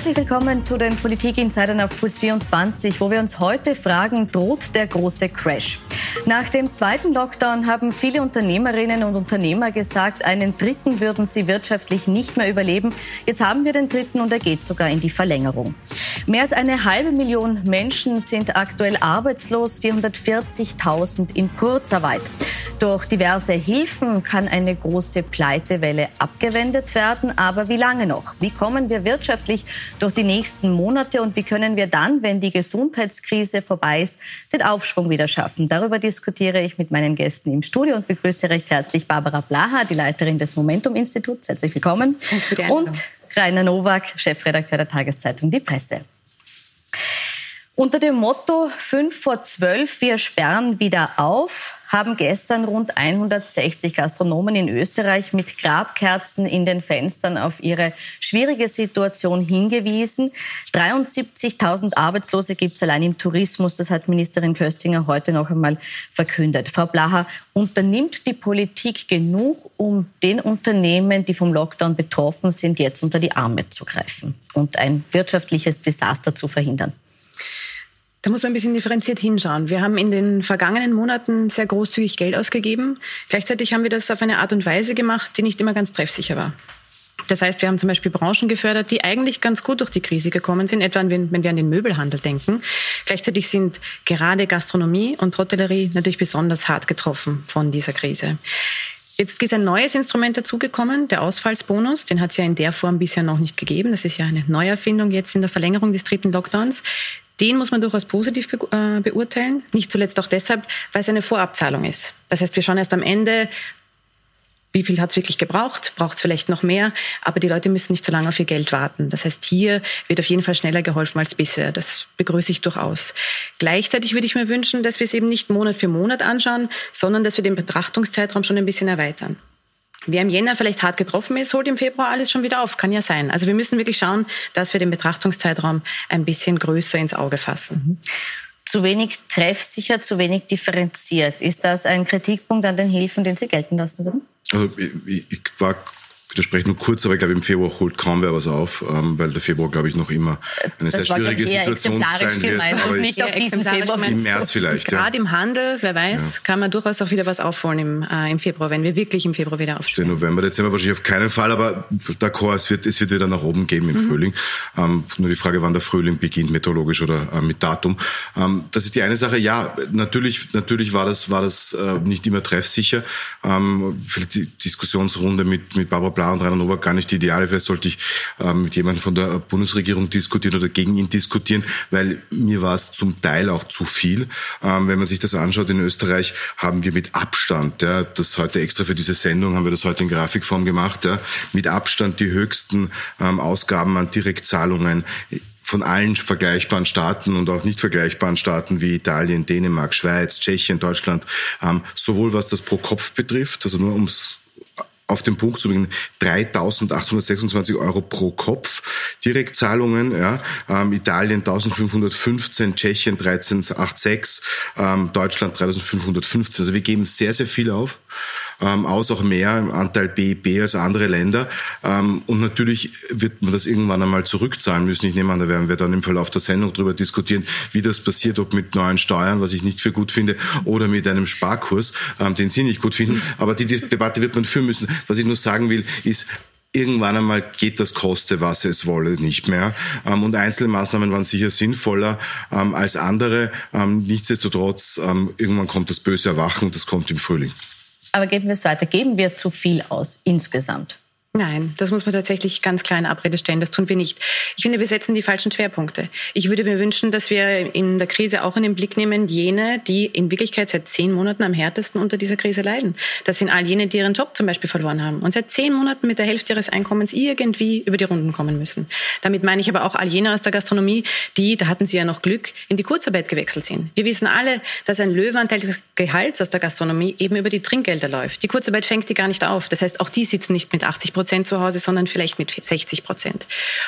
Herzlich willkommen zu den Politik-Insidern auf Puls 24, wo wir uns heute fragen, droht der große Crash? Nach dem zweiten Lockdown haben viele Unternehmerinnen und Unternehmer gesagt, einen dritten würden sie wirtschaftlich nicht mehr überleben. Jetzt haben wir den dritten und er geht sogar in die Verlängerung. Mehr als eine halbe Million Menschen sind aktuell arbeitslos, 440.000 in Kurzarbeit. Durch diverse Hilfen kann eine große Pleitewelle abgewendet werden. Aber wie lange noch? Wie kommen wir wirtschaftlich durch die nächsten Monate und wie können wir dann, wenn die Gesundheitskrise vorbei ist, den Aufschwung wieder schaffen? Darüber diskutiere ich mit meinen Gästen im Studio und begrüße recht herzlich Barbara Blaha, die Leiterin des Momentum-Instituts. Herzlich willkommen. Und Rainer Nowak, Chefredakteur der Tageszeitung Die Presse. Unter dem Motto 5 vor 12, wir sperren wieder auf, haben gestern rund 160 Gastronomen in Österreich mit Grabkerzen in den Fenstern auf ihre schwierige Situation hingewiesen. 73.000 Arbeitslose gibt es allein im Tourismus. Das hat Ministerin Köstinger heute noch einmal verkündet. Frau Blaha, unternimmt die Politik genug, um den Unternehmen, die vom Lockdown betroffen sind, jetzt unter die Arme zu greifen und ein wirtschaftliches Desaster zu verhindern? Da muss man ein bisschen differenziert hinschauen. Wir haben in den vergangenen Monaten sehr großzügig Geld ausgegeben. Gleichzeitig haben wir das auf eine Art und Weise gemacht, die nicht immer ganz treffsicher war. Das heißt, wir haben zum Beispiel Branchen gefördert, die eigentlich ganz gut durch die Krise gekommen sind, etwa wenn wir an den Möbelhandel denken. Gleichzeitig sind gerade Gastronomie und Hotellerie natürlich besonders hart getroffen von dieser Krise. Jetzt ist ein neues Instrument dazugekommen, der Ausfallsbonus. Den hat es ja in der Form bisher noch nicht gegeben. Das ist ja eine Neuerfindung jetzt in der Verlängerung des dritten Lockdowns. Den muss man durchaus positiv be äh, beurteilen. Nicht zuletzt auch deshalb, weil es eine Vorabzahlung ist. Das heißt, wir schauen erst am Ende, wie viel hat es wirklich gebraucht? Braucht es vielleicht noch mehr? Aber die Leute müssen nicht so lange auf ihr Geld warten. Das heißt, hier wird auf jeden Fall schneller geholfen als bisher. Das begrüße ich durchaus. Gleichzeitig würde ich mir wünschen, dass wir es eben nicht Monat für Monat anschauen, sondern dass wir den Betrachtungszeitraum schon ein bisschen erweitern. Wer im Jänner vielleicht hart getroffen ist, holt im Februar alles schon wieder auf. Kann ja sein. Also wir müssen wirklich schauen, dass wir den Betrachtungszeitraum ein bisschen größer ins Auge fassen. Mhm. Zu wenig treffsicher, zu wenig differenziert. Ist das ein Kritikpunkt an den Hilfen, den Sie gelten lassen würden? Also ich, ich war widerspreche nur kurz, aber ich glaube, im Februar holt kaum wer was auf, ähm, weil der Februar, glaube ich, noch immer eine das sehr schwierige Situation sein wird. Aber nicht auf diesen Februar. Im März vielleicht. Gerade ja. im Handel, wer weiß, ja. kann man durchaus auch wieder was aufholen im, äh, im Februar, wenn wir wirklich im Februar wieder aufstehen. Der November, Dezember wahrscheinlich auf keinen Fall, aber d'accord, es wird, es wird wieder nach oben gehen im mhm. Frühling. Ähm, nur die Frage, wann der Frühling beginnt, meteorologisch oder äh, mit Datum. Ähm, das ist die eine Sache. Ja, natürlich, natürlich war das, war das äh, nicht immer treffsicher. Ähm, vielleicht die Diskussionsrunde mit, mit Barbara Bla und Rainer Nowak gar nicht ideal. Vielleicht sollte ich ähm, mit jemandem von der Bundesregierung diskutieren oder gegen ihn diskutieren, weil mir war es zum Teil auch zu viel. Ähm, wenn man sich das anschaut, in Österreich haben wir mit Abstand, ja, das heute extra für diese Sendung haben wir das heute in Grafikform gemacht, ja, mit Abstand die höchsten ähm, Ausgaben an Direktzahlungen von allen vergleichbaren Staaten und auch nicht vergleichbaren Staaten wie Italien, Dänemark, Schweiz, Tschechien, Deutschland, ähm, sowohl was das pro Kopf betrifft, also nur ums auf den Punkt zu bringen, 3.826 Euro pro Kopf. Direktzahlungen, ja, ähm, Italien 1.515, Tschechien 13,86, ähm, Deutschland 3.515. Also wir geben sehr, sehr viel auf ähm, aus, auch mehr im Anteil BIP als andere Länder. Ähm, und natürlich wird man das irgendwann einmal zurückzahlen müssen. Ich nehme an, da werden wir dann im Verlauf der Sendung darüber diskutieren, wie das passiert, ob mit neuen Steuern, was ich nicht für gut finde, oder mit einem Sparkurs, ähm, den Sie nicht gut finden. Aber die, die Debatte wird man führen müssen. Was ich nur sagen will, ist, irgendwann einmal geht das koste, was es wolle, nicht mehr. Ähm, und einzelne Maßnahmen waren sicher sinnvoller ähm, als andere. Ähm, nichtsdestotrotz, irgendwann kommt das böse Erwachen das kommt im Frühling. Aber geben wir es weiter. Geben wir zu viel aus insgesamt? Nein, das muss man tatsächlich ganz klar in Abrede stellen. Das tun wir nicht. Ich finde, wir setzen die falschen Schwerpunkte. Ich würde mir wünschen, dass wir in der Krise auch in den Blick nehmen, jene, die in Wirklichkeit seit zehn Monaten am härtesten unter dieser Krise leiden. Das sind all jene, die ihren Job zum Beispiel verloren haben und seit zehn Monaten mit der Hälfte ihres Einkommens irgendwie über die Runden kommen müssen. Damit meine ich aber auch all jene aus der Gastronomie, die, da hatten sie ja noch Glück, in die Kurzarbeit gewechselt sind. Wir wissen alle, dass ein Löwenanteil des Gehalts aus der Gastronomie eben über die Trinkgelder läuft. Die Kurzarbeit fängt die gar nicht auf. Das heißt, auch die sitzen nicht mit 80 Prozent zu Hause, sondern vielleicht mit 60 Prozent.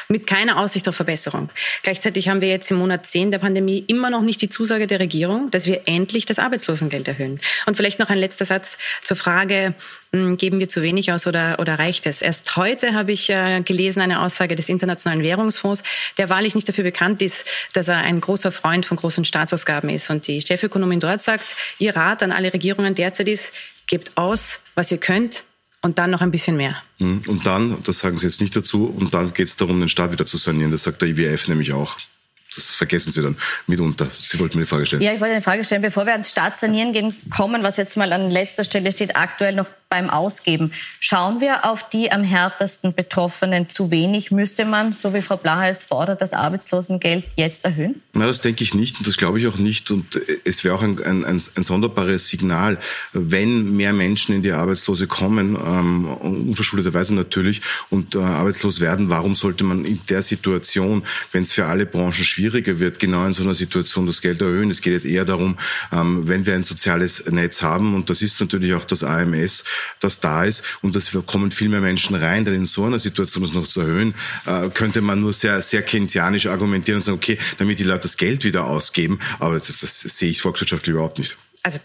Mit keiner Aussicht auf Verbesserung. Gleichzeitig haben wir jetzt im Monat 10 der Pandemie immer noch nicht die Zusage der Regierung, dass wir endlich das Arbeitslosengeld erhöhen. Und vielleicht noch ein letzter Satz zur Frage, hm, geben wir zu wenig aus oder, oder reicht es? Erst heute habe ich äh, gelesen eine Aussage des Internationalen Währungsfonds, der wahrlich nicht dafür bekannt ist, dass er ein großer Freund von großen Staatsausgaben ist. Und die Chefökonomin dort sagt, ihr Rat an alle Regierungen derzeit ist, gebt aus, was ihr könnt, und dann noch ein bisschen mehr. Hm, und dann, das sagen Sie jetzt nicht dazu, und dann geht es darum, den Staat wieder zu sanieren. Das sagt der IWF nämlich auch. Das vergessen Sie dann mitunter. Sie wollten mir eine Frage stellen. Ja, ich wollte eine Frage stellen. Bevor wir ans Staatssanieren gehen, kommen, was jetzt mal an letzter Stelle steht, aktuell noch beim Ausgeben. Schauen wir auf die am härtesten Betroffenen zu wenig? Müsste man, so wie Frau Blaha es fordert, das Arbeitslosengeld jetzt erhöhen? Na, das denke ich nicht und das glaube ich auch nicht. Und es wäre auch ein, ein, ein, ein, sonderbares Signal, wenn mehr Menschen in die Arbeitslose kommen, ähm, unverschuldeterweise natürlich, und äh, arbeitslos werden. Warum sollte man in der Situation, wenn es für alle Branchen schwieriger wird, genau in so einer Situation das Geld erhöhen? Es geht jetzt eher darum, ähm, wenn wir ein soziales Netz haben, und das ist natürlich auch das AMS, das da ist und es kommen viel mehr Menschen rein, denn in so einer Situation das noch zu erhöhen, äh, könnte man nur sehr, sehr keynesianisch argumentieren und sagen, okay, damit die Leute das Geld wieder ausgeben, aber das, das sehe ich volkswirtschaftlich überhaupt nicht. Also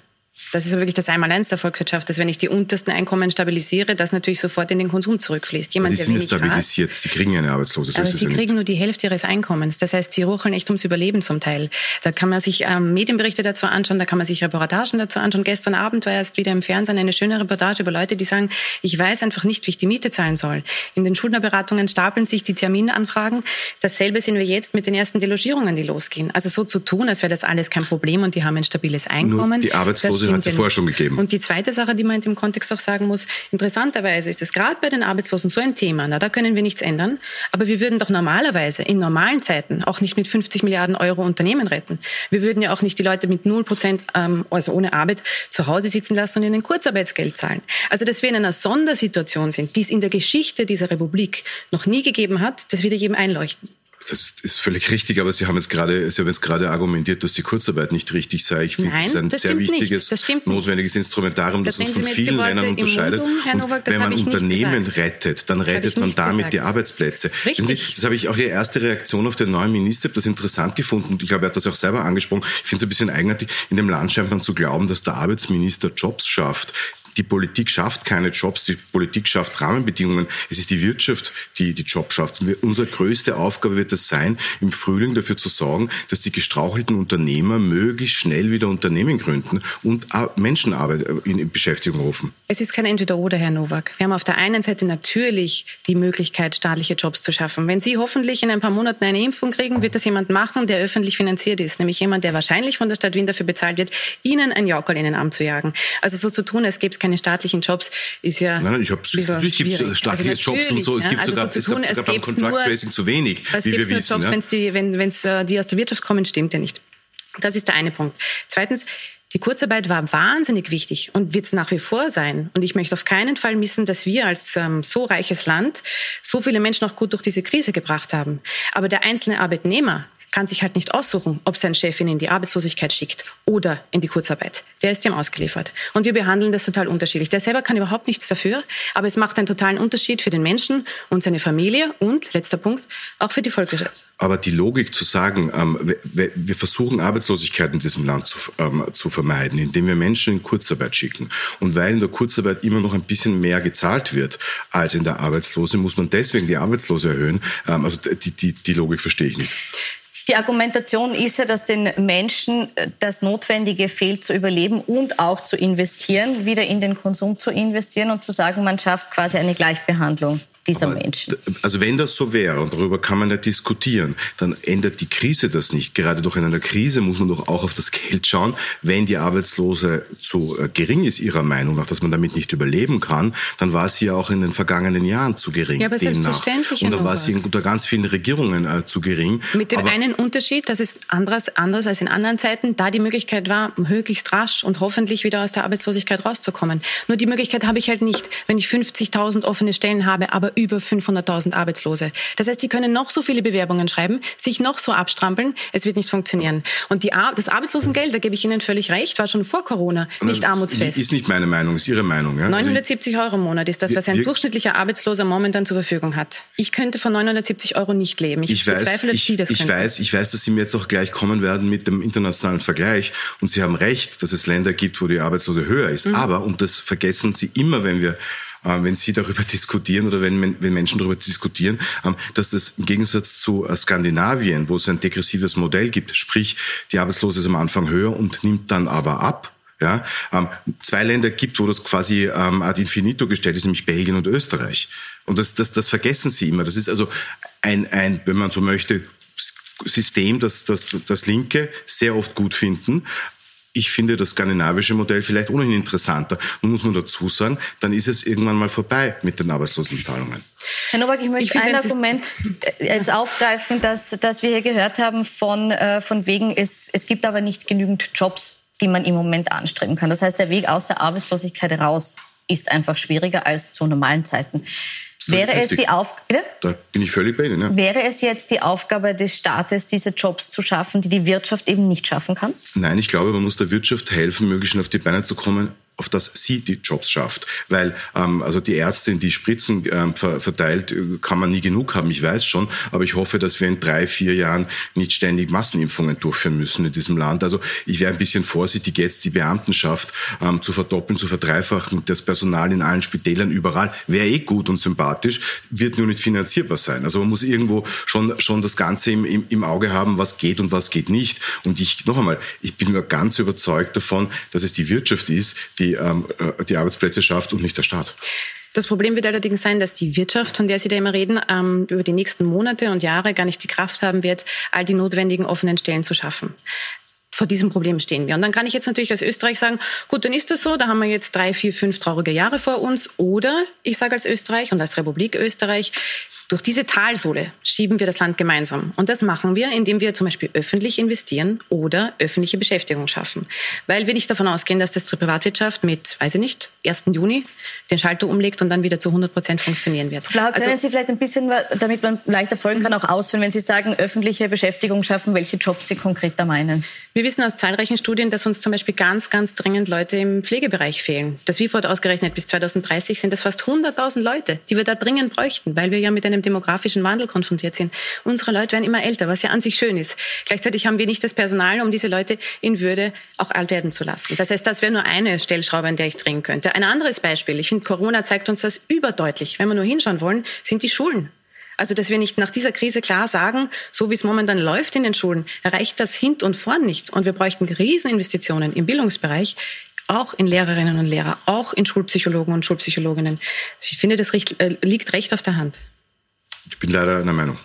das ist wirklich das Einmaleins der Volkswirtschaft, dass wenn ich die untersten Einkommen stabilisiere, das natürlich sofort in den Konsum zurückfließt. Jemand, die sind stabilisiert, hat, sie kriegen ja eine Arbeitslose. aber sie kriegen nicht. nur die Hälfte ihres Einkommens. Das heißt, sie rucheln echt ums Überleben zum Teil. Da kann man sich ähm, Medienberichte dazu anschauen, da kann man sich Reportagen dazu anschauen. Gestern Abend war erst wieder im Fernsehen eine schöne Reportage über Leute, die sagen, ich weiß einfach nicht, wie ich die Miete zahlen soll. In den Schuldnerberatungen stapeln sich die Terminanfragen. Dasselbe sehen wir jetzt mit den ersten Delogierungen, die losgehen. Also so zu tun, als wäre das alles kein Problem und die haben ein stabiles Einkommen. Nur die Arbeitslose hat es vorher schon gegeben. Und die zweite Sache, die man in dem Kontext auch sagen muss, interessanterweise ist es gerade bei den Arbeitslosen so ein Thema, na, da können wir nichts ändern, aber wir würden doch normalerweise in normalen Zeiten auch nicht mit 50 Milliarden Euro Unternehmen retten. Wir würden ja auch nicht die Leute mit 0 Prozent, ähm, also ohne Arbeit, zu Hause sitzen lassen und ihnen Kurzarbeitsgeld zahlen. Also, dass wir in einer Sondersituation sind, die es in der Geschichte dieser Republik noch nie gegeben hat, das wird jedem einleuchten. Das ist völlig richtig, aber Sie haben jetzt gerade, Sie haben jetzt gerade argumentiert, dass die Kurzarbeit nicht richtig sei. Ich finde, das ist ein sehr wichtiges, notwendiges Instrumentarium, das, das uns von vielen Ländern unterscheidet. Mundum, und wenn man Unternehmen rettet, dann das rettet man damit gesagt. die Arbeitsplätze. Richtig. Das habe ich auch Ihre erste Reaktion auf den neuen Minister, das interessant gefunden. Und ich glaube, er hat das auch selber angesprochen. Ich finde es ein bisschen eigenartig, in dem Land scheint man zu glauben, dass der Arbeitsminister Jobs schafft. Die Politik schafft keine Jobs, die Politik schafft Rahmenbedingungen. Es ist die Wirtschaft, die die Jobs schafft. Und unsere größte Aufgabe wird es sein, im Frühling dafür zu sorgen, dass die gestrauchelten Unternehmer möglichst schnell wieder Unternehmen gründen und Menschenarbeit äh, in Beschäftigung rufen. Es ist kein Entweder-Oder, Herr Nowak. Wir haben auf der einen Seite natürlich die Möglichkeit, staatliche Jobs zu schaffen. Wenn Sie hoffentlich in ein paar Monaten eine Impfung kriegen, wird das jemand machen, der öffentlich finanziert ist. Nämlich jemand, der wahrscheinlich von der Stadt Wien dafür bezahlt wird, Ihnen ein Jaukerl in den Arm zu jagen. Also so zu tun, als gäbe es keine staatlichen Jobs, ist ja. Nein, nein ich habe natürlich gibt es staatliche also Jobs und so. Es gibt also sogar, so es tun, sogar beim Contract Tracing zu wenig, es wie wir wissen. Jobs, ja? wenn's die, wenn es äh, die aus der Wirtschaft kommen, stimmt ja nicht. Das ist der eine Punkt. Zweitens, die Kurzarbeit war wahnsinnig wichtig und wird es nach wie vor sein. Und ich möchte auf keinen Fall missen, dass wir als ähm, so reiches Land so viele Menschen auch gut durch diese Krise gebracht haben. Aber der einzelne Arbeitnehmer kann sich halt nicht aussuchen, ob sein Chef ihn in die Arbeitslosigkeit schickt oder in die Kurzarbeit. Der ist ihm ausgeliefert. Und wir behandeln das total unterschiedlich. Der selber kann überhaupt nichts dafür, aber es macht einen totalen Unterschied für den Menschen und seine Familie und, letzter Punkt, auch für die Volkswirtschaft. Aber die Logik zu sagen, ähm, wir, versuchen Arbeitslosigkeit in diesem Land zu, ähm, zu vermeiden, indem wir Menschen in Kurzarbeit schicken. Und weil in der Kurzarbeit immer noch ein bisschen mehr gezahlt wird als in der Arbeitslose, muss man deswegen die Arbeitslose erhöhen. Ähm, also die, die, die Logik verstehe ich nicht. Die Argumentation ist ja, dass den Menschen äh, das Notwendige fehlt zu überleben und auch zu investieren, wieder in den Konsum zu investieren und zu sagen, man schafft quasi eine Gleichbehandlung dieser Aber, Menschen. Also wenn das so wäre, und darüber kann man ja diskutieren, dann ändert die Krise das nicht. Gerade doch in einer Krise muss man doch auch auf das Geld schauen. Wenn die Arbeitslose zu äh, gering ist, ihrer Meinung nach, dass man damit nicht überleben kann, dann war sie ja auch in den vergangenen Jahren zu gering. Ja, aber selbstverständlich. Und da war sie unter ganz vielen Regierungen äh, zu gering. Mit dem aber einen Unterschied, dass es anderes, anders als in anderen Zeiten, da die Möglichkeit war, möglichst rasch und hoffentlich wieder aus der Arbeitslosigkeit rauszukommen. Nur die Möglichkeit habe ich halt nicht, wenn ich 50.000 offene Stellen habe, aber über 500.000 Arbeitslose. Das heißt, die können noch so viele Bewerbungen schreiben, sich noch so abstrampeln, es wird nicht funktionieren. Und die das Arbeitslosengeld, da gebe ich Ihnen völlig recht, war schon vor Corona nicht armutsfest. Ist nicht meine Meinung, ist Ihre Meinung. Ja? 970 also Euro im Monat ist das, was ein durchschnittlicher Arbeitsloser momentan zur Verfügung hat. Ich könnte von 970 Euro nicht leben. Ich, ich weiß, bezweifle, dass ich, Sie das ich weiß, ich weiß, dass Sie mir jetzt auch gleich kommen werden mit dem internationalen Vergleich. Und Sie haben recht, dass es Länder gibt, wo die Arbeitslose höher ist. Mhm. Aber, und das vergessen Sie immer, wenn wir wenn Sie darüber diskutieren oder wenn, wenn Menschen darüber diskutieren, ähm, dass das im Gegensatz zu äh, Skandinavien, wo es ein degressives Modell gibt, sprich die Arbeitslose ist am Anfang höher und nimmt dann aber ab, ja, ähm, zwei Länder gibt, wo das quasi ähm, ad infinito gestellt ist, nämlich Belgien und Österreich. Und das, das, das vergessen Sie immer. Das ist also ein, ein, wenn man so möchte, System, das, das, das Linke sehr oft gut finden, ich finde das skandinavische Modell vielleicht ohnehin interessanter. Nun muss man dazu sagen, dann ist es irgendwann mal vorbei mit den Arbeitslosenzahlungen. Herr Nowak, ich möchte ich ein Argument äh, jetzt aufgreifen, dass, dass wir hier gehört haben von, äh, von wegen, es, es gibt aber nicht genügend Jobs, die man im Moment anstreben kann. Das heißt, der Weg aus der Arbeitslosigkeit raus ist einfach schwieriger als zu normalen Zeiten. Wäre es die Aufgabe, da bin ich völlig bei Ihnen. Ja. Wäre es jetzt die Aufgabe des Staates, diese Jobs zu schaffen, die die Wirtschaft eben nicht schaffen kann? Nein, ich glaube, man muss der Wirtschaft helfen, möglichst auf die Beine zu kommen, auf das sie die Jobs schafft. Weil ähm, also die Ärztin, die Spritzen ähm, ver verteilt, äh, kann man nie genug haben, ich weiß schon. Aber ich hoffe, dass wir in drei, vier Jahren nicht ständig Massenimpfungen durchführen müssen in diesem Land. Also ich wäre ein bisschen vorsichtig, jetzt die Beamtenschaft ähm, zu verdoppeln, zu verdreifachen. Das Personal in allen Spitälern überall wäre eh gut und sympathisch, wird nur nicht finanzierbar sein. Also man muss irgendwo schon, schon das Ganze im, im, im Auge haben, was geht und was geht nicht. Und ich, noch einmal, ich bin mir ganz überzeugt davon, dass es die Wirtschaft ist, die die, ähm, äh, die Arbeitsplätze schafft und nicht der Staat. Das Problem wird allerdings sein, dass die Wirtschaft, von der Sie da immer reden, ähm, über die nächsten Monate und Jahre gar nicht die Kraft haben wird, all die notwendigen offenen Stellen zu schaffen vor diesem Problem stehen wir. Und dann kann ich jetzt natürlich als Österreich sagen, gut, dann ist das so, da haben wir jetzt drei, vier, fünf traurige Jahre vor uns. Oder ich sage als Österreich und als Republik Österreich, durch diese Talsohle schieben wir das Land gemeinsam. Und das machen wir, indem wir zum Beispiel öffentlich investieren oder öffentliche Beschäftigung schaffen. Weil wir nicht davon ausgehen, dass das die Privatwirtschaft mit, weiß ich nicht, 1. Juni den Schalter umlegt und dann wieder zu 100 Prozent funktionieren wird. Frau, können also, Sie vielleicht ein bisschen, damit man leichter folgen kann, auch ausführen, wenn Sie sagen, öffentliche Beschäftigung schaffen, welche Jobs Sie konkret da meinen? Wir wissen aus zahlreichen Studien, dass uns zum Beispiel ganz, ganz dringend Leute im Pflegebereich fehlen. Das WIFO hat ausgerechnet, bis 2030 sind das fast 100.000 Leute, die wir da dringend bräuchten, weil wir ja mit einem einem demografischen Wandel konfrontiert sind. Unsere Leute werden immer älter, was ja an sich schön ist. Gleichzeitig haben wir nicht das Personal, um diese Leute in Würde auch alt werden zu lassen. Das heißt, das wäre nur eine Stellschraube, an der ich drehen könnte. Ein anderes Beispiel, ich finde, Corona zeigt uns das überdeutlich. Wenn wir nur hinschauen wollen, sind die Schulen. Also, dass wir nicht nach dieser Krise klar sagen, so wie es momentan läuft in den Schulen, erreicht das hint und vorn nicht. Und wir bräuchten Rieseninvestitionen im Bildungsbereich, auch in Lehrerinnen und Lehrer, auch in Schulpsychologen und Schulpsychologinnen. Ich finde, das äh, liegt recht auf der Hand. Ich bin leider einer Meinung.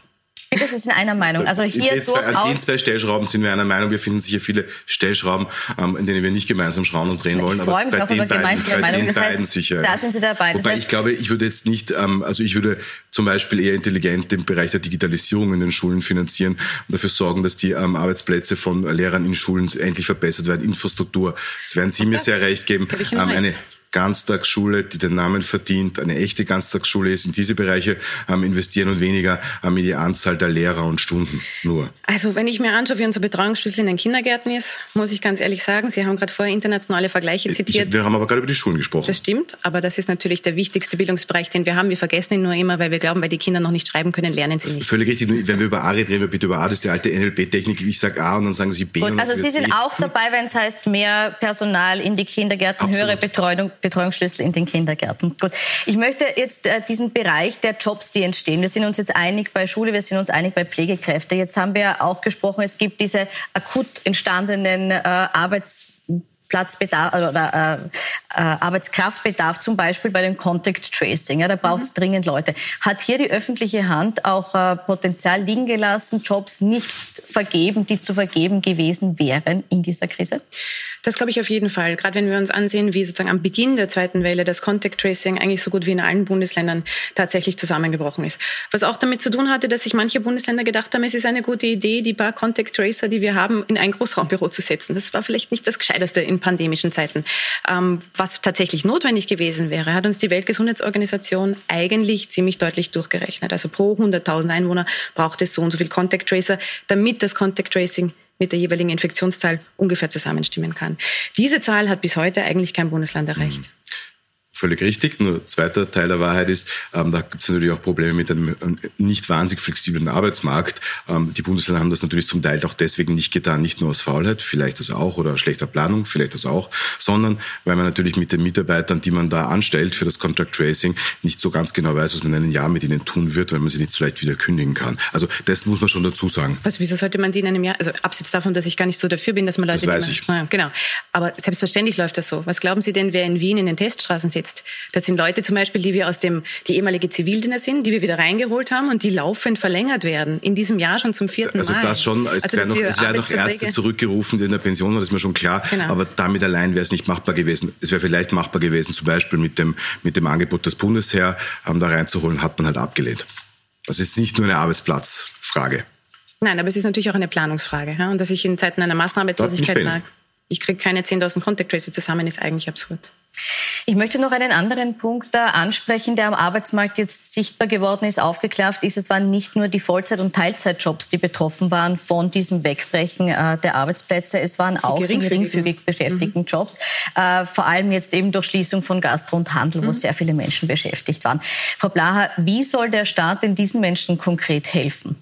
Das ist in einer Meinung. Also hier zwei, durchaus. In zwei Stellschrauben sind wir einer Meinung. Wir finden sicher viele Stellschrauben, ähm, in denen wir nicht gemeinsam schrauben und drehen wollen. Ich freue mich auch über gemeinsame Meinung. Das heißt, sicher, da sind Sie dabei. Wobei heißt, ich glaube, ich würde jetzt nicht, ähm, also ich würde zum Beispiel eher intelligent den Bereich der Digitalisierung in den Schulen finanzieren und dafür sorgen, dass die ähm, Arbeitsplätze von Lehrern in Schulen endlich verbessert werden. Infrastruktur, das werden Sie mir sehr recht geben. Ähm, eine Ganztagsschule, die den Namen verdient, eine echte Ganztagsschule ist, in diese Bereiche ähm, investieren und weniger ähm, in die Anzahl der Lehrer und Stunden nur. Also wenn ich mir anschaue, wie unser Betreuungsschlüssel in den Kindergärten ist, muss ich ganz ehrlich sagen, Sie haben gerade vorher internationale Vergleiche zitiert. Ich, wir haben aber gerade über die Schulen gesprochen. Das stimmt, aber das ist natürlich der wichtigste Bildungsbereich, den wir haben. Wir vergessen ihn nur immer, weil wir glauben, weil die Kinder noch nicht schreiben können, lernen sie nicht. Völlig richtig. Wenn wir über A reden, reden wir bitte über A. Das ist die alte NLP-Technik. Ich sage A und dann sagen Sie B. Gut, also Sie sind C. auch dabei, wenn es heißt, mehr Personal in die Kindergärten, Absolut. höhere Betreuung, Betreuungsschlüssel in den Kindergärten. Gut. Ich möchte jetzt äh, diesen Bereich der Jobs, die entstehen. Wir sind uns jetzt einig bei Schule, wir sind uns einig bei Pflegekräfte. Jetzt haben wir auch gesprochen, es gibt diese akut entstandenen äh, Arbeits Platzbedarf oder äh, äh, Arbeitskraftbedarf, zum Beispiel bei dem Contact Tracing. Ja, da braucht es mhm. dringend Leute. Hat hier die öffentliche Hand auch äh, Potenzial liegen gelassen, Jobs nicht vergeben, die zu vergeben gewesen wären in dieser Krise? Das glaube ich auf jeden Fall. Gerade wenn wir uns ansehen, wie sozusagen am Beginn der zweiten Welle das Contact Tracing eigentlich so gut wie in allen Bundesländern tatsächlich zusammengebrochen ist. Was auch damit zu tun hatte, dass sich manche Bundesländer gedacht haben, es ist eine gute Idee, die paar Contact Tracer, die wir haben, in ein Großraumbüro zu setzen. Das war vielleicht nicht das Gescheiteste in pandemischen Zeiten. Ähm, was tatsächlich notwendig gewesen wäre, hat uns die Weltgesundheitsorganisation eigentlich ziemlich deutlich durchgerechnet. Also pro 100.000 Einwohner braucht es so und so viel Contact Tracer, damit das Contact Tracing mit der jeweiligen Infektionszahl ungefähr zusammenstimmen kann. Diese Zahl hat bis heute eigentlich kein Bundesland erreicht. Mhm völlig richtig. Nur zweiter Teil der Wahrheit ist, ähm, da gibt es natürlich auch Probleme mit einem nicht wahnsinnig flexiblen Arbeitsmarkt. Ähm, die Bundesländer haben das natürlich zum Teil auch deswegen nicht getan, nicht nur aus Faulheit, vielleicht das auch, oder schlechter Planung, vielleicht das auch, sondern weil man natürlich mit den Mitarbeitern, die man da anstellt für das Contract Tracing, nicht so ganz genau weiß, was man in einem Jahr mit ihnen tun wird, weil man sie nicht so leicht wieder kündigen kann. Also das muss man schon dazu sagen. Was, wieso sollte man die in einem Jahr, also abseits davon, dass ich gar nicht so dafür bin, dass man Leute... Das weiß ich. Ja, genau. Aber selbstverständlich läuft das so. Was glauben Sie denn, wer in Wien in den Teststraßen sitzt? Jetzt. Das sind Leute zum Beispiel, die wir aus dem, die ehemalige Zivildiener sind, die wir wieder reingeholt haben und die laufend verlängert werden. In diesem Jahr schon zum vierten also Mal. Also das schon, es, also, werden noch, es werden noch Ärzte zurückgerufen, die in der Pension waren, das ist mir schon klar. Genau. Aber damit allein wäre es nicht machbar gewesen. Es wäre vielleicht machbar gewesen, zum Beispiel mit dem, mit dem Angebot des Bundesheer, ähm, da reinzuholen, hat man halt abgelehnt. Das ist nicht nur eine Arbeitsplatzfrage. Nein, aber es ist natürlich auch eine Planungsfrage. Ja? Und dass ich in Zeiten einer Massenarbeitslosigkeit sage, ich kriege keine 10.000 Contact Tracer zusammen, ist eigentlich absurd. Ich möchte noch einen anderen Punkt ansprechen, der am Arbeitsmarkt jetzt sichtbar geworden ist, aufgeklafft ist. Es waren nicht nur die Vollzeit- und Teilzeitjobs, die betroffen waren von diesem Wegbrechen äh, der Arbeitsplätze. Es waren die auch die geringfügig beschäftigten mhm. Jobs. Äh, vor allem jetzt eben durch Schließung von Gastro und Handel, wo mhm. sehr viele Menschen beschäftigt waren. Frau Blaha, wie soll der Staat denn diesen Menschen konkret helfen?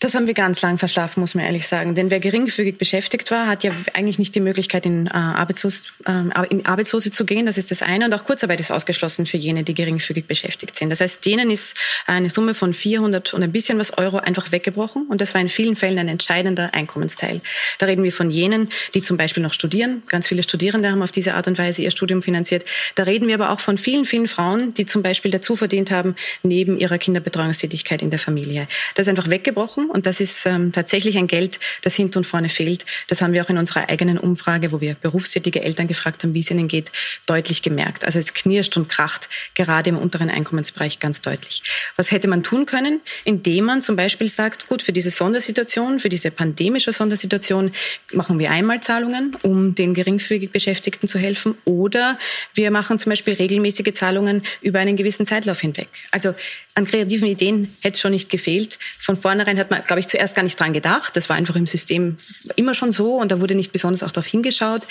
Das haben wir ganz lang verschlafen, muss man ehrlich sagen. Denn wer geringfügig beschäftigt war, hat ja eigentlich nicht die Möglichkeit, in, äh, Arbeitslos, äh, in Arbeitslose zu gehen. Das ist das eine. Und auch Kurzarbeit ist ausgeschlossen für jene, die geringfügig beschäftigt sind. Das heißt, denen ist eine Summe von 400 und ein bisschen was Euro einfach weggebrochen. Und das war in vielen Fällen ein entscheidender Einkommensteil. Da reden wir von jenen, die zum Beispiel noch studieren. Ganz viele Studierende haben auf diese Art und Weise ihr Studium finanziert. Da reden wir aber auch von vielen, vielen Frauen, die zum Beispiel dazu verdient haben, neben ihrer Kinderbetreuungstätigkeit in der Familie. Das ist einfach weggebrochen und das ist ähm, tatsächlich ein Geld, das hinten und vorne fehlt. Das haben wir auch in unserer eigenen Umfrage, wo wir berufstätige Eltern gefragt haben, wie es ihnen geht, deutlich gemerkt. Also es knirscht und kracht gerade im unteren Einkommensbereich ganz deutlich. Was hätte man tun können? Indem man zum Beispiel sagt, gut, für diese Sondersituation, für diese pandemische Sondersituation machen wir Einmalzahlungen, um den geringfügig Beschäftigten zu helfen. Oder wir machen zum Beispiel regelmäßige Zahlungen über einen gewissen Zeitlauf hinweg. Also an kreativen Ideen hätte es schon nicht gefehlt. Von vornherein hat man, glaube ich, zuerst gar nicht dran gedacht. Das war einfach im System immer schon so und da wurde nicht besonders auch darauf hingeschaut.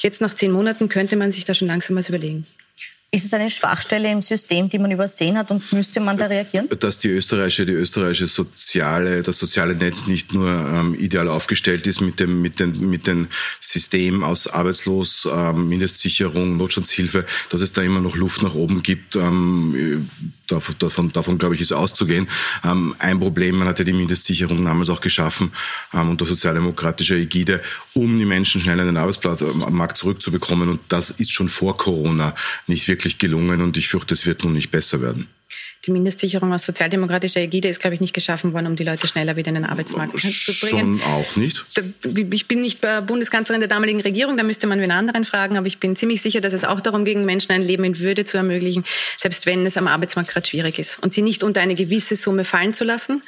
Jetzt nach zehn Monaten könnte man sich da schon langsam was überlegen. Ist es eine Schwachstelle im System, die man übersehen hat und müsste man da reagieren? Dass die österreichische, die österreichische soziale, das soziale Netz nicht nur ähm, ideal aufgestellt ist mit dem, mit den, mit den System aus Arbeitslos, ähm, Mindestsicherung, Notstandshilfe, dass es da immer noch Luft nach oben gibt, ähm, davon, davon, davon glaube ich, ist auszugehen. Ähm, ein Problem, man hat ja die Mindestsicherung damals auch geschaffen ähm, unter sozialdemokratischer Ägide, um die Menschen schnell an den Arbeitsplatz am Markt zurückzubekommen. Und das ist schon vor Corona nicht wirklich gelungen und ich fürchte, es wird nun nicht besser werden. Die Mindestsicherung aus sozialdemokratischer Ägide ist, glaube ich, nicht geschaffen worden, um die Leute schneller wieder in den Arbeitsmarkt zu bringen. Schon auch nicht. Ich bin nicht Bundeskanzlerin der damaligen Regierung, da müsste man wen anderen fragen, aber ich bin ziemlich sicher, dass es auch darum ging, Menschen ein Leben in Würde zu ermöglichen, selbst wenn es am Arbeitsmarkt gerade schwierig ist. Und sie nicht unter eine gewisse Summe fallen zu lassen,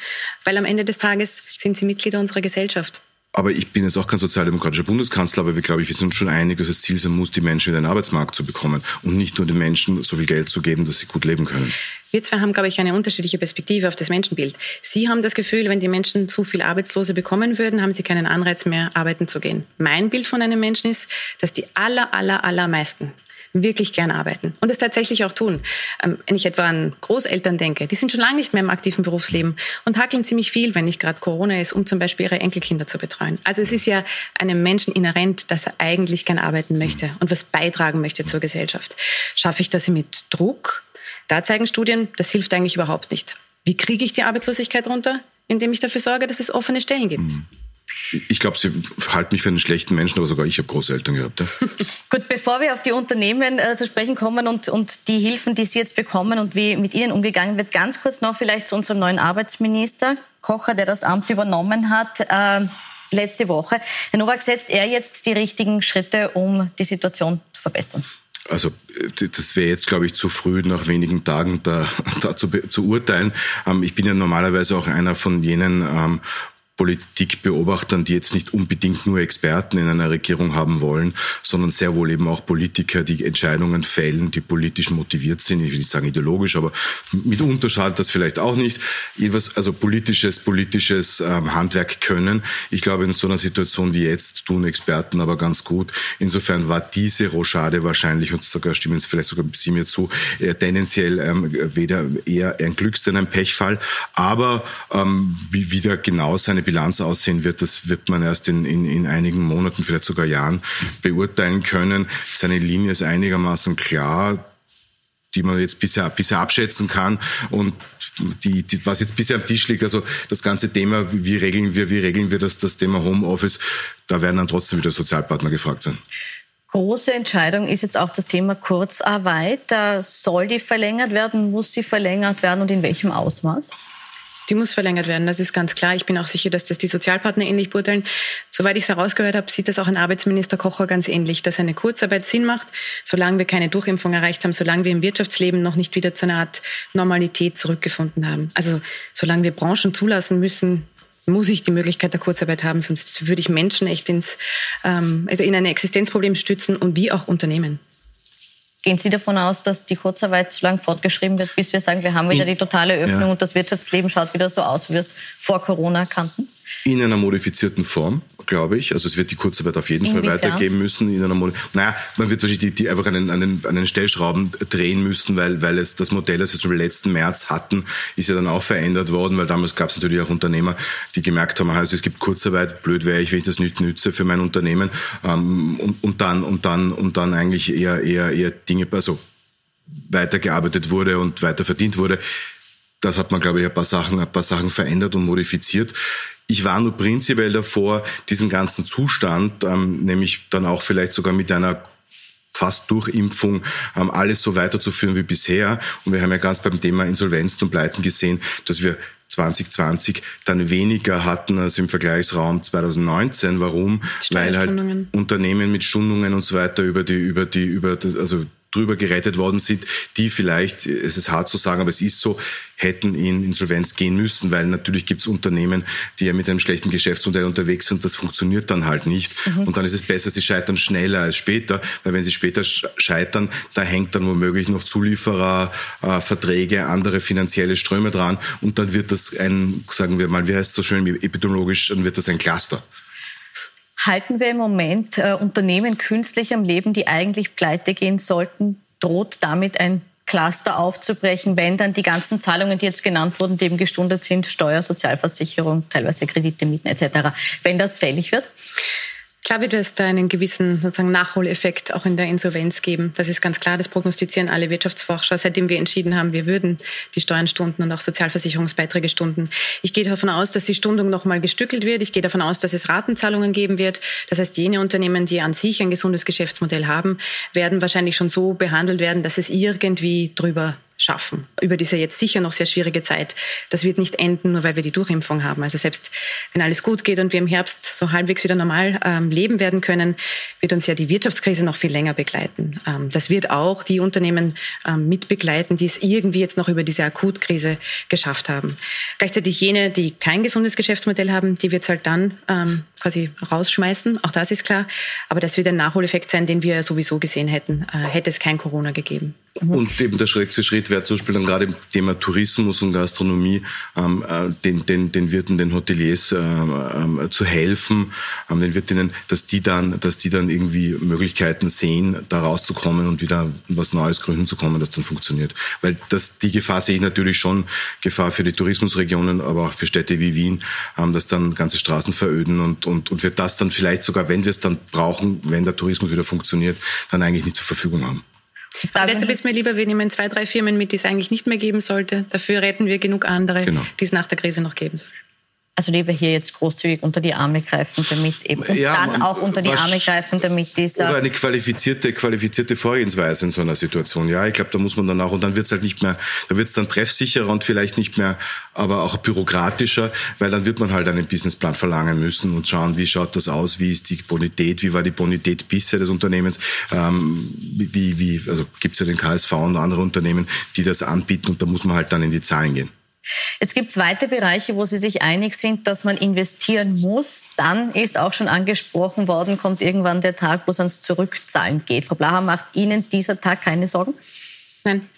weil am Ende des Tages sind sie Mitglieder unserer Gesellschaft. Aber ich bin jetzt auch kein sozialdemokratischer Bundeskanzler, aber wir, glaube ich, wir sind schon einig, dass das Ziel sein muss, die Menschen in den Arbeitsmarkt zu bekommen und nicht nur den Menschen so viel Geld zu geben, dass sie gut leben können. Wir zwei haben, glaube ich, eine unterschiedliche Perspektive auf das Menschenbild. Sie haben das Gefühl, wenn die Menschen zu viel Arbeitslose bekommen würden, haben sie keinen Anreiz mehr, arbeiten zu gehen. Mein Bild von einem Menschen ist, dass die aller, aller, allermeisten wirklich gern arbeiten und es tatsächlich auch tun. Ähm, wenn ich etwa an Großeltern denke, die sind schon lange nicht mehr im aktiven Berufsleben und hackeln ziemlich viel, wenn nicht gerade Corona ist, um zum Beispiel ihre Enkelkinder zu betreuen. Also es ist ja einem Menschen inhärent, dass er eigentlich gern arbeiten möchte und was beitragen möchte zur Gesellschaft. Schaffe ich das mit Druck? Da zeigen Studien, das hilft eigentlich überhaupt nicht. Wie kriege ich die Arbeitslosigkeit runter? Indem ich dafür sorge, dass es offene Stellen gibt. Mhm. Ich glaube, Sie halten mich für einen schlechten Menschen, aber sogar ich habe Großeltern gehabt. Ja. Gut, bevor wir auf die Unternehmen äh, zu sprechen kommen und, und die Hilfen, die Sie jetzt bekommen und wie mit ihnen umgegangen wird, ganz kurz noch vielleicht zu unserem neuen Arbeitsminister Kocher, der das Amt übernommen hat. Äh, letzte Woche. Herr Nowak, setzt er jetzt die richtigen Schritte, um die Situation zu verbessern? Also das wäre jetzt, glaube ich, zu früh, nach wenigen Tagen da, da zu, zu urteilen. Ähm, ich bin ja normalerweise auch einer von jenen ähm, Politikbeobachtern, die jetzt nicht unbedingt nur Experten in einer Regierung haben wollen, sondern sehr wohl eben auch Politiker, die Entscheidungen fällen, die politisch motiviert sind. Ich will nicht sagen ideologisch, aber mitunter schadet das vielleicht auch nicht. Etwas, also politisches, politisches ähm, Handwerk können. Ich glaube, in so einer Situation wie jetzt tun Experten aber ganz gut. Insofern war diese Rochade wahrscheinlich, und sogar stimmen Sie vielleicht sogar Sie mir zu, äh, tendenziell ähm, weder eher ein Glücks- denn ein Pechfall. Aber ähm, wie wieder genau seine Bilanz aussehen wird, das wird man erst in, in, in einigen Monaten, vielleicht sogar Jahren beurteilen können. Seine Linie ist einigermaßen klar die man jetzt bisher, bisher abschätzen kann und die, die, was jetzt bisher am Tisch liegt, also das ganze Thema, wie regeln wir, wie regeln wir das, das Thema Homeoffice, da werden dann trotzdem wieder Sozialpartner gefragt sein. Große Entscheidung ist jetzt auch das Thema Kurzarbeit. Soll die verlängert werden? Muss sie verlängert werden und in welchem Ausmaß? Die muss verlängert werden, das ist ganz klar. Ich bin auch sicher, dass das die Sozialpartner ähnlich beurteilen. Soweit ich es herausgehört habe, sieht das auch ein Arbeitsminister Kocher ganz ähnlich, dass eine Kurzarbeit Sinn macht, solange wir keine Durchimpfung erreicht haben, solange wir im Wirtschaftsleben noch nicht wieder zu einer Art Normalität zurückgefunden haben. Also solange wir Branchen zulassen müssen, muss ich die Möglichkeit der Kurzarbeit haben, sonst würde ich Menschen echt ins, ähm, also in ein Existenzproblem stützen und wie auch Unternehmen. Gehen Sie davon aus, dass die Kurzarbeit so lange fortgeschrieben wird, bis wir sagen, wir haben wieder die totale Öffnung ja. und das Wirtschaftsleben schaut wieder so aus, wie wir es vor Corona kannten? In einer modifizierten Form, glaube ich. Also es wird die Kurzarbeit auf jeden Inwiefern? Fall weitergeben müssen. In einer naja, man wird wahrscheinlich die, die einfach einen, einen, einen Stellschrauben drehen müssen, weil, weil es das Modell, das wir zum letzten März hatten, ist ja dann auch verändert worden, weil damals gab es natürlich auch Unternehmer, die gemerkt haben, also es gibt Kurzarbeit, blöd wäre ich, wenn ich das nicht nütze für mein Unternehmen. Ähm, und, und dann und dann und dann eigentlich eher eher eher Dinge, also weitergearbeitet wurde und weiter verdient wurde. Das hat man, glaube ich, ein paar Sachen, ein paar Sachen verändert und modifiziert. Ich war nur prinzipiell davor, diesen ganzen Zustand, ähm, nämlich dann auch vielleicht sogar mit einer fast Durchimpfung ähm, alles so weiterzuführen wie bisher. Und wir haben ja ganz beim Thema Insolvenzen und Pleiten gesehen, dass wir 2020 dann weniger hatten als im Vergleichsraum 2019. Warum? Weil halt Unternehmen mit Stundungen und so weiter über die, über die, über, also drüber gerettet worden sind, die vielleicht, es ist hart zu sagen, aber es ist so, hätten in Insolvenz gehen müssen, weil natürlich gibt es Unternehmen, die ja mit einem schlechten Geschäftsmodell unterwegs sind, das funktioniert dann halt nicht. Mhm. Und dann ist es besser, sie scheitern schneller als später, weil wenn sie später scheitern, da hängt dann womöglich noch Zulieferer, äh, Verträge, andere finanzielle Ströme dran und dann wird das ein, sagen wir mal, wie heißt es so schön epidemiologisch, dann wird das ein Cluster. Halten wir im Moment äh, Unternehmen künstlich am Leben, die eigentlich pleite gehen sollten? Droht damit ein Cluster aufzubrechen, wenn dann die ganzen Zahlungen, die jetzt genannt wurden, die eben gestundet sind, Steuer, Sozialversicherung, teilweise Kredite, Mieten etc., wenn das fällig wird? Klar wird es da einen gewissen sozusagen Nachholeffekt auch in der Insolvenz geben. Das ist ganz klar, das prognostizieren alle Wirtschaftsforscher, seitdem wir entschieden haben, wir würden die Steuern stunden und auch Sozialversicherungsbeiträge stunden. Ich gehe davon aus, dass die Stundung nochmal gestückelt wird. Ich gehe davon aus, dass es Ratenzahlungen geben wird. Das heißt, jene Unternehmen, die an sich ein gesundes Geschäftsmodell haben, werden wahrscheinlich schon so behandelt werden, dass es irgendwie drüber schaffen. Über diese jetzt sicher noch sehr schwierige Zeit. Das wird nicht enden, nur weil wir die Durchimpfung haben. Also selbst wenn alles gut geht und wir im Herbst so halbwegs wieder normal ähm, leben werden können, wird uns ja die Wirtschaftskrise noch viel länger begleiten. Ähm, das wird auch die Unternehmen ähm, mitbegleiten, die es irgendwie jetzt noch über diese Akutkrise geschafft haben. Gleichzeitig jene, die kein gesundes Geschäftsmodell haben, die wird es halt dann ähm, quasi rausschmeißen. Auch das ist klar. Aber das wird ein Nachholeffekt sein, den wir sowieso gesehen hätten, äh, hätte es kein Corona gegeben. Und eben der nächste Schritt wäre zum Beispiel dann gerade im Thema Tourismus und Gastronomie ähm, äh, den, den, den Wirten, den Hoteliers äh, äh, zu helfen, ähm, den Wirtinnen, dass die dann, dass die dann irgendwie Möglichkeiten sehen, da rauszukommen und wieder was Neues gründen zu kommen, das dann funktioniert. Weil das die Gefahr sehe ich natürlich schon, Gefahr für die Tourismusregionen, aber auch für Städte wie Wien, ähm, dass dann ganze Straßen veröden und, und, und wir das dann vielleicht sogar, wenn wir es dann brauchen, wenn der Tourismus wieder funktioniert, dann eigentlich nicht zur Verfügung haben. Aber deshalb ist mir lieber, wir nehmen zwei, drei Firmen mit, die es eigentlich nicht mehr geben sollte. Dafür retten wir genug andere, genau. die es nach der Krise noch geben soll. Also lieber hier jetzt großzügig unter die Arme greifen, damit eben und ja, dann auch unter die Arme greifen, damit dieser oder eine qualifizierte qualifizierte Vorgehensweise in so einer Situation. Ja, ich glaube, da muss man dann auch und dann wird es halt nicht mehr, da wird es dann treffsicherer und vielleicht nicht mehr, aber auch bürokratischer, weil dann wird man halt einen Businessplan verlangen müssen und schauen, wie schaut das aus, wie ist die Bonität, wie war die Bonität bisher des Unternehmens, ähm, wie wie also gibt es ja den KSV und andere Unternehmen, die das anbieten und da muss man halt dann in die Zahlen gehen. Jetzt gibt es weitere Bereiche, wo Sie sich einig sind, dass man investieren muss. Dann ist auch schon angesprochen worden, kommt irgendwann der Tag, wo es ans Zurückzahlen geht. Frau Blaha, macht Ihnen dieser Tag keine Sorgen? Nein.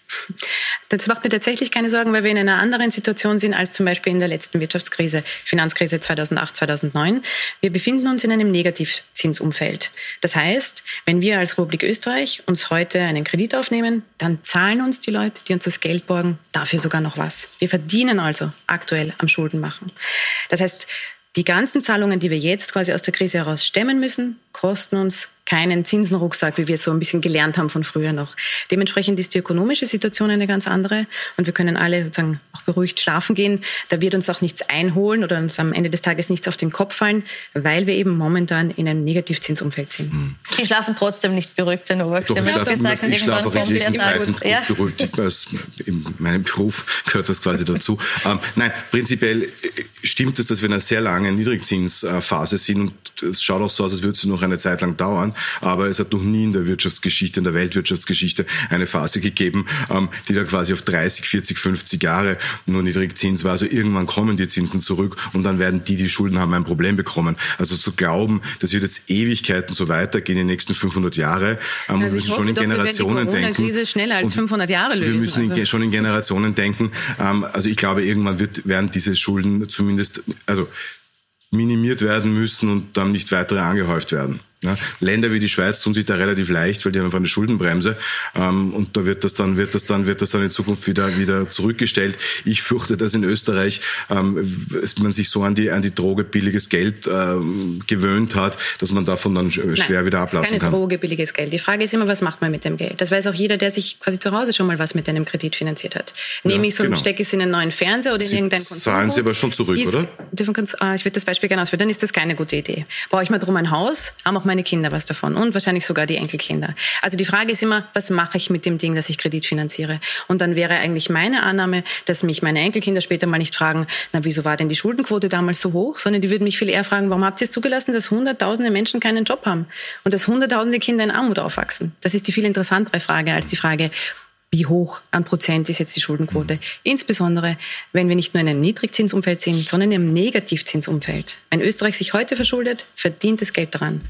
Das macht mir tatsächlich keine Sorgen, weil wir in einer anderen Situation sind als zum Beispiel in der letzten Wirtschaftskrise, Finanzkrise 2008, 2009. Wir befinden uns in einem Negativzinsumfeld. Das heißt, wenn wir als Republik Österreich uns heute einen Kredit aufnehmen, dann zahlen uns die Leute, die uns das Geld borgen, dafür sogar noch was. Wir verdienen also aktuell am Schuldenmachen. Das heißt, die ganzen Zahlungen, die wir jetzt quasi aus der Krise heraus stemmen müssen, kosten uns keinen Zinsenrucksack, wie wir es so ein bisschen gelernt haben von früher noch. Dementsprechend ist die ökonomische Situation eine ganz andere und wir können alle sozusagen auch beruhigt schlafen gehen. Da wird uns auch nichts einholen oder uns am Ende des Tages nichts auf den Kopf fallen, weil wir eben momentan in einem Negativzinsumfeld sind. Hm. Sie schlafen trotzdem nicht beruhigt, Herr Nowak. Doch, ich schlafe, gesagt, ich schlafe auch in diesen Zeiten gut ja? beruhigt. in meinem Beruf gehört das quasi dazu. ähm, nein, prinzipiell äh, stimmt es, dass wir in einer sehr langen Niedrigzinsphase sind und es schaut auch so aus, als würde es noch eine Zeit lang dauern. Aber es hat noch nie in der Wirtschaftsgeschichte, in der Weltwirtschaftsgeschichte eine Phase gegeben, ähm, die da quasi auf 30, 40, 50 Jahre nur Niedrigzins war. Also irgendwann kommen die Zinsen zurück und dann werden die, die Schulden haben, ein Problem bekommen. Also zu glauben, das wird jetzt Ewigkeiten so weitergehen, die nächsten 500 Jahre, ähm, also wir müssen schon in doch, Generationen wir denken. Krise schneller als 500 Jahre lösen. Wir müssen also. schon in Generationen denken. Also ich glaube, irgendwann wird, werden diese Schulden zumindest, also minimiert werden müssen und dann nicht weitere angehäuft werden. Ja, Länder wie die Schweiz tun sich da relativ leicht, weil die haben einfach eine Schuldenbremse ähm, und da wird das dann wird das dann wird das dann in Zukunft wieder wieder zurückgestellt. Ich fürchte, dass in Österreich ähm, man sich so an die an die Droge billiges Geld ähm, gewöhnt hat, dass man davon dann schwer Nein, wieder ablassen keine kann. Keine Droge billiges Geld. Die Frage ist immer, was macht man mit dem Geld? Das weiß auch jeder, der sich quasi zu Hause schon mal was mit einem Kredit finanziert hat. Nehme ja, ich so genau. stecke es in einen neuen Fernseher oder in Sie irgendein Konsum. Zahlen Sie aber schon zurück, ist, oder? Dürfen, ah, ich würde das Beispiel gerne ausführen. Dann ist das keine gute Idee. Brauche ich mal drum ein Haus, haben auch meine Kinder was davon und wahrscheinlich sogar die Enkelkinder. Also die Frage ist immer, was mache ich mit dem Ding, das ich Kredit finanziere? Und dann wäre eigentlich meine Annahme, dass mich meine Enkelkinder später mal nicht fragen, na wieso war denn die Schuldenquote damals so hoch, sondern die würden mich viel eher fragen, warum habt ihr es zugelassen, dass hunderttausende Menschen keinen Job haben und dass hunderttausende Kinder in Armut aufwachsen? Das ist die viel interessantere Frage als die Frage, wie hoch an Prozent ist jetzt die Schuldenquote. Insbesondere, wenn wir nicht nur in einem Niedrigzinsumfeld sind, sondern in einem Negativzinsumfeld. Wenn Österreich sich heute verschuldet, verdient es Geld daran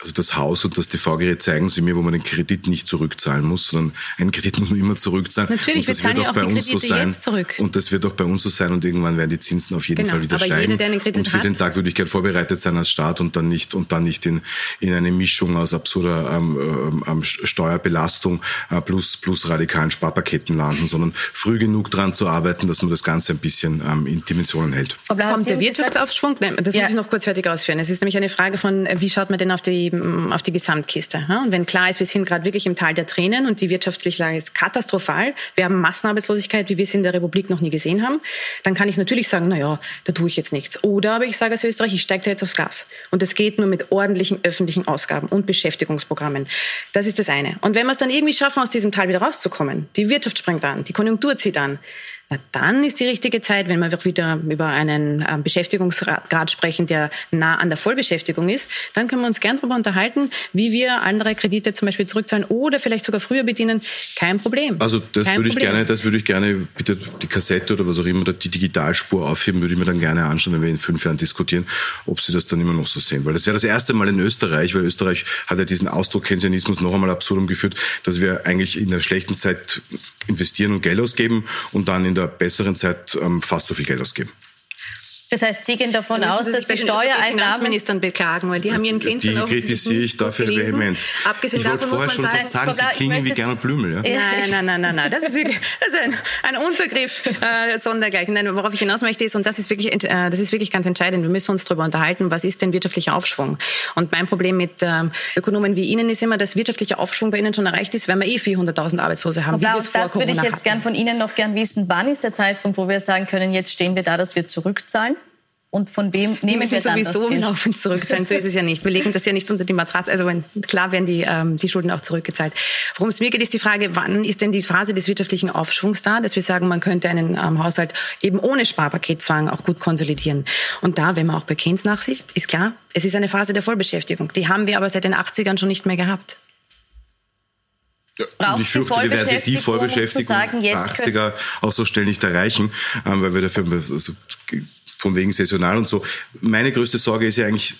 also das Haus und das TV-Gerät zeigen Sie mir, wo man den Kredit nicht zurückzahlen muss, sondern einen Kredit muss man immer zurückzahlen. Natürlich, und das wir wird auch, auch bei uns so sein. Und das wird auch bei uns so sein und irgendwann werden die Zinsen auf jeden genau, Fall wieder aber steigen. Jeder, der einen Kredit und für hat, den Tag würde ich gerne vorbereitet sein als Staat und dann nicht und dann nicht in, in eine Mischung aus absurder ähm, ähm, Steuerbelastung äh, plus plus radikalen Sparpaketen landen, sondern früh genug dran zu arbeiten, dass man das Ganze ein bisschen ähm, in Dimensionen hält. Kommt der Wirtschaftsaufschwung? Nein, das ja. muss ich noch kurz fertig ausführen. Es ist nämlich eine Frage von, wie schaut man denn auf die die, auf die Gesamtkiste. Und wenn klar ist, wir sind gerade wirklich im Tal der Tränen und die wirtschaftliche Lage ist katastrophal, wir haben Massenarbeitslosigkeit, wie wir es in der Republik noch nie gesehen haben, dann kann ich natürlich sagen, na ja, da tue ich jetzt nichts. Oder aber ich sage als Österreich, ich steige da jetzt aufs Gas. Und das geht nur mit ordentlichen öffentlichen Ausgaben und Beschäftigungsprogrammen. Das ist das eine. Und wenn wir es dann irgendwie schaffen, aus diesem Tal wieder rauszukommen, die Wirtschaft springt an, die Konjunktur zieht an, na, dann ist die richtige Zeit, wenn wir wieder über einen ähm, Beschäftigungsgrad sprechen, der nah an der Vollbeschäftigung ist, dann können wir uns gern darüber unterhalten, wie wir andere Kredite zum Beispiel zurückzahlen oder vielleicht sogar früher bedienen. Kein Problem. Also das Kein würde ich Problem. gerne, das würde ich gerne bitte die Kassette oder was auch immer, die Digitalspur aufheben, würde ich mir dann gerne anschauen, wenn wir in fünf Jahren diskutieren, ob Sie das dann immer noch so sehen. Weil das wäre das erste Mal in Österreich, weil Österreich hat ja diesen Ausdruck Keynesianismus noch einmal absurdum geführt, dass wir eigentlich in der schlechten Zeit investieren und Geld ausgeben und dann in der besseren Zeit ähm, fast so viel Geld ausgeben. Das heißt, Sie gehen davon aus, dass die Steuereinnahmen... Finanzministern beklagen, weil die haben ihren Känzer Die kritisiere ich dafür vehement. Abgesehen ich wollte vorher schon fast sagen, Sie klingen wie Gernot Blümel. Ja? Nein, nein, nein, nein, nein. Das ist wirklich das ist ein, ein Untergriff äh, sondergleichen. Nein, worauf ich hinaus möchte ist, und das ist, wirklich, äh, das ist wirklich ganz entscheidend, wir müssen uns darüber unterhalten, was ist denn wirtschaftlicher Aufschwung? Und mein Problem mit ähm, Ökonomen wie Ihnen ist immer, dass wirtschaftlicher Aufschwung bei Ihnen schon erreicht ist, wenn wir eh 400.000 Arbeitslose haben. Frau Blau, das, das würde ich jetzt gern von Ihnen noch gern wissen. Wann ist der Zeitpunkt, wo wir sagen können, jetzt stehen wir da, dass wir zurückzahlen? Und von wem nehmen wir, wir dann sowieso laufend zurückzahlen. So ist es ja nicht. Wir legen das ja nicht unter die Matratze. Also wenn, klar werden die, ähm, die Schulden auch zurückgezahlt. Worum es mir geht, ist die Frage, wann ist denn die Phase des wirtschaftlichen Aufschwungs da, dass wir sagen, man könnte einen ähm, Haushalt eben ohne Sparpaketzwang auch gut konsolidieren. Und da, wenn man auch bei Keynes nachsieht, ist klar, es ist eine Phase der Vollbeschäftigung. Die haben wir aber seit den 80ern schon nicht mehr gehabt. Braucht ich fürchte, wir werden die Vollbeschäftigung sagen, 80er auch so schnell nicht erreichen, ähm, weil wir dafür also, von wegen saisonal und so. Meine größte Sorge ist ja eigentlich,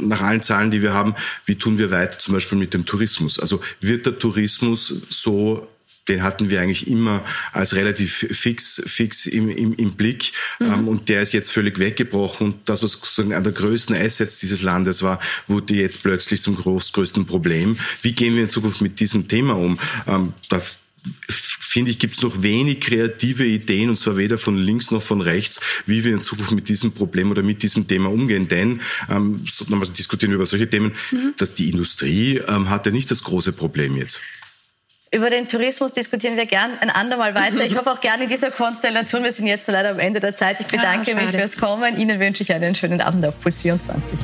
nach allen Zahlen, die wir haben, wie tun wir weiter zum Beispiel mit dem Tourismus? Also wird der Tourismus so den hatten wir eigentlich immer als relativ fix, fix im, im, im Blick. Mhm. Ähm, und der ist jetzt völlig weggebrochen. Und das, was sozusagen an der größten Assets dieses Landes war, wurde jetzt plötzlich zum groß, größten Problem. Wie gehen wir in Zukunft mit diesem Thema um? Ähm, da finde ich, gibt es noch wenig kreative Ideen, und zwar weder von links noch von rechts, wie wir in Zukunft mit diesem Problem oder mit diesem Thema umgehen. Denn, ähm, nochmals diskutieren wir über solche Themen, mhm. dass die Industrie ähm, hat ja nicht das große Problem jetzt. Über den Tourismus diskutieren wir gern ein andermal weiter. Ich hoffe auch gerne in dieser Konstellation. Wir sind jetzt so leider am Ende der Zeit. Ich bedanke ja, mich fürs Kommen. Ihnen wünsche ich einen schönen Abend auf Puls 24.